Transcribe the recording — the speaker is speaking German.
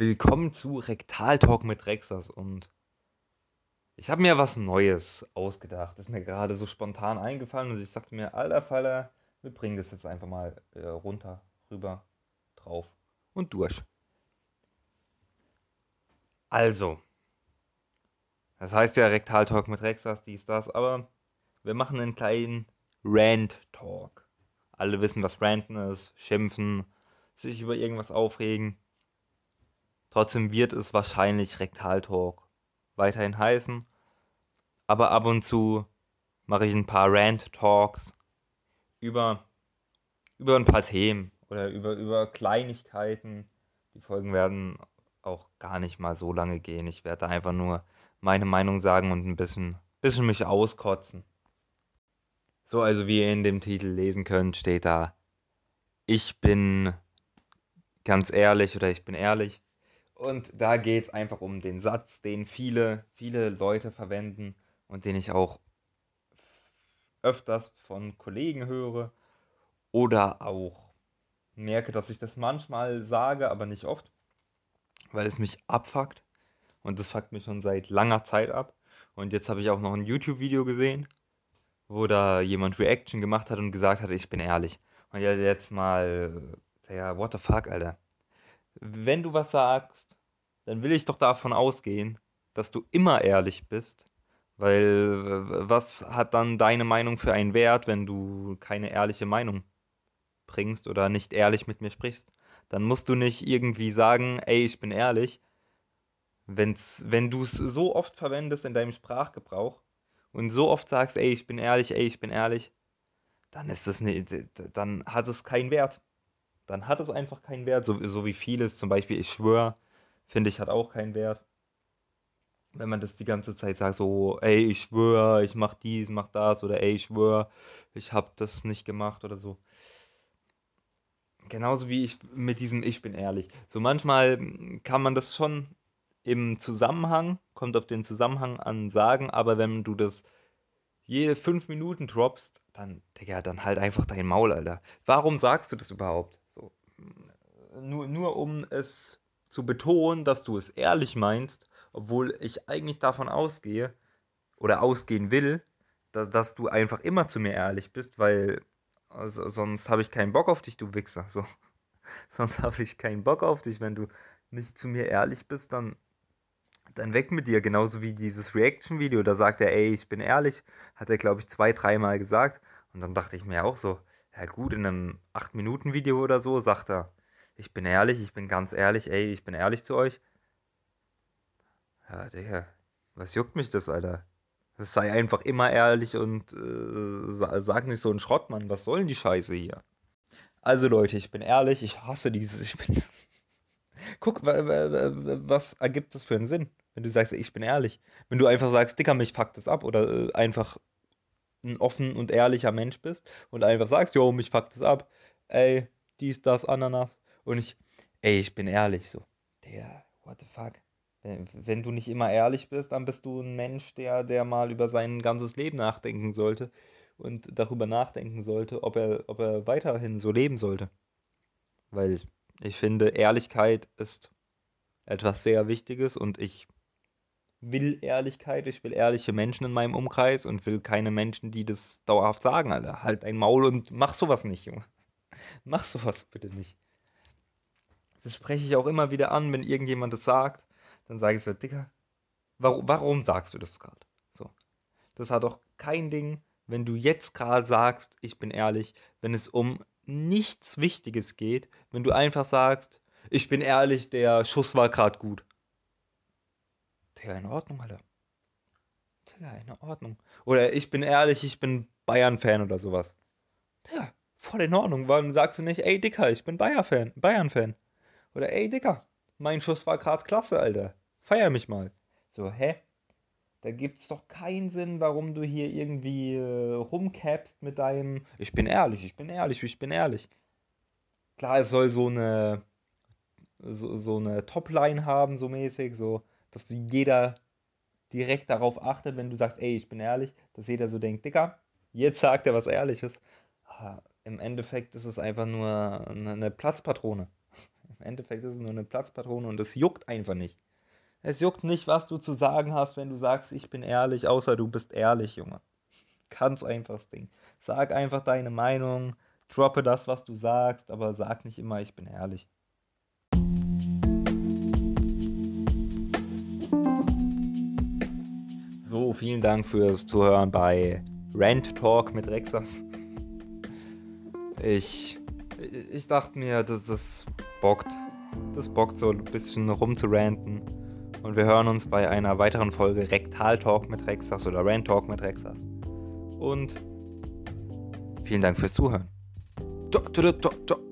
Willkommen zu Rektal Talk mit Rexas und ich habe mir was Neues ausgedacht. ist mir gerade so spontan eingefallen und ich dachte mir, alter Faller, wir bringen das jetzt einfach mal äh, runter, rüber, drauf und durch. Also, das heißt ja Rektal Talk mit Rexas, dies, das, aber wir machen einen kleinen Rant Talk. Alle wissen, was Ranten ist, schimpfen, sich über irgendwas aufregen. Trotzdem wird es wahrscheinlich Rektaltalk weiterhin heißen. Aber ab und zu mache ich ein paar Rant-Talks über, über ein paar Themen oder über, über Kleinigkeiten. Die Folgen werden auch gar nicht mal so lange gehen. Ich werde einfach nur meine Meinung sagen und ein bisschen, bisschen mich auskotzen. So, also wie ihr in dem Titel lesen könnt, steht da, ich bin ganz ehrlich oder ich bin ehrlich. Und da geht es einfach um den Satz, den viele, viele Leute verwenden und den ich auch öfters von Kollegen höre oder auch merke, dass ich das manchmal sage, aber nicht oft, weil es mich abfuckt. Und das fuckt mich schon seit langer Zeit ab. Und jetzt habe ich auch noch ein YouTube-Video gesehen, wo da jemand Reaction gemacht hat und gesagt hat, ich bin ehrlich. Und jetzt mal, ja, what the fuck, Alter wenn du was sagst, dann will ich doch davon ausgehen, dass du immer ehrlich bist. Weil was hat dann deine Meinung für einen Wert, wenn du keine ehrliche Meinung bringst oder nicht ehrlich mit mir sprichst? Dann musst du nicht irgendwie sagen, ey, ich bin ehrlich. Wenn's, wenn du es so oft verwendest in deinem Sprachgebrauch und so oft sagst, ey, ich bin ehrlich, ey, ich bin ehrlich, dann ist das nicht, dann hat es keinen Wert dann hat es einfach keinen Wert, so, so wie vieles, zum Beispiel ich schwöre, finde ich, hat auch keinen Wert. Wenn man das die ganze Zeit sagt, so, ey, ich schwöre, ich mach dies, mach das, oder ey, ich schwöre, ich hab das nicht gemacht oder so. Genauso wie ich mit diesem Ich bin ehrlich. So manchmal kann man das schon im Zusammenhang, kommt auf den Zusammenhang an sagen, aber wenn du das jede fünf Minuten droppst, dann, Digga, dann halt einfach dein Maul, Alter. Warum sagst du das überhaupt? Nur, nur um es zu betonen, dass du es ehrlich meinst, obwohl ich eigentlich davon ausgehe oder ausgehen will, dass, dass du einfach immer zu mir ehrlich bist, weil also, sonst habe ich keinen Bock auf dich, du Wichser. So. Sonst habe ich keinen Bock auf dich, wenn du nicht zu mir ehrlich bist, dann dann weg mit dir. Genauso wie dieses Reaction-Video, da sagt er, ey, ich bin ehrlich, hat er, glaube ich, zwei, dreimal gesagt. Und dann dachte ich mir auch so, ja gut, in einem 8-Minuten-Video oder so sagt er, ich bin ehrlich, ich bin ganz ehrlich, ey, ich bin ehrlich zu euch. Ja, Digga, was juckt mich das, Alter? Das sei einfach immer ehrlich und äh, sag nicht so ein Schrottmann, was soll denn die Scheiße hier? Also Leute, ich bin ehrlich, ich hasse dieses, ich bin... Guck, was ergibt das für einen Sinn? wenn du sagst, ich bin ehrlich. Wenn du einfach sagst, Dicker, mich fuckt das ab oder äh, einfach ein offen und ehrlicher Mensch bist und einfach sagst, jo, mich fuckt das ab, ey, dies, das, Ananas und ich, ey, ich bin ehrlich, so, der, what the fuck. Wenn du nicht immer ehrlich bist, dann bist du ein Mensch, der, der mal über sein ganzes Leben nachdenken sollte und darüber nachdenken sollte, ob er, ob er weiterhin so leben sollte. Weil ich finde, Ehrlichkeit ist etwas sehr Wichtiges und ich will Ehrlichkeit, ich will ehrliche Menschen in meinem Umkreis und will keine Menschen, die das dauerhaft sagen, Alter. Halt ein Maul und mach sowas nicht, Junge. Mach sowas bitte nicht. Das spreche ich auch immer wieder an, wenn irgendjemand das sagt, dann sage ich so, Dicker, warum, warum sagst du das gerade? So. Das hat doch kein Ding, wenn du jetzt gerade sagst, ich bin ehrlich, wenn es um nichts Wichtiges geht, wenn du einfach sagst, ich bin ehrlich, der Schuss war gerade gut. Digga, in Ordnung, Alter. Digga, in Ordnung. Oder ich bin ehrlich, ich bin Bayern-Fan oder sowas. Digga, voll in Ordnung. Warum sagst du nicht, ey Dicker, ich bin Bayern-Fan, Bayern-Fan? Oder ey Dicker, mein Schuss war gerade klasse, Alter. Feier mich mal. So, hä? Da gibt's doch keinen Sinn, warum du hier irgendwie äh, rumcapst mit deinem Ich bin ehrlich, ich bin ehrlich, ich bin ehrlich. Klar, es soll so eine so, so eine Topline haben, so mäßig, so dass jeder direkt darauf achtet, wenn du sagst, ey, ich bin ehrlich, dass jeder so denkt, Dicker, jetzt sagt er was Ehrliches. Aber Im Endeffekt ist es einfach nur eine Platzpatrone. Im Endeffekt ist es nur eine Platzpatrone und es juckt einfach nicht. Es juckt nicht, was du zu sagen hast, wenn du sagst, ich bin ehrlich, außer du bist ehrlich, Junge. Ganz einfaches Ding. Sag einfach deine Meinung, droppe das, was du sagst, aber sag nicht immer, ich bin ehrlich. Vielen Dank fürs Zuhören bei Rant Talk mit Rexas. Ich, ich dachte mir, dass das bockt. Das bockt so ein bisschen rumzuranten. Und wir hören uns bei einer weiteren Folge Rektal Talk mit Rexas oder Rant Talk mit Rexas. Und vielen Dank fürs Zuhören. Ciao, ciao, ciao, ciao.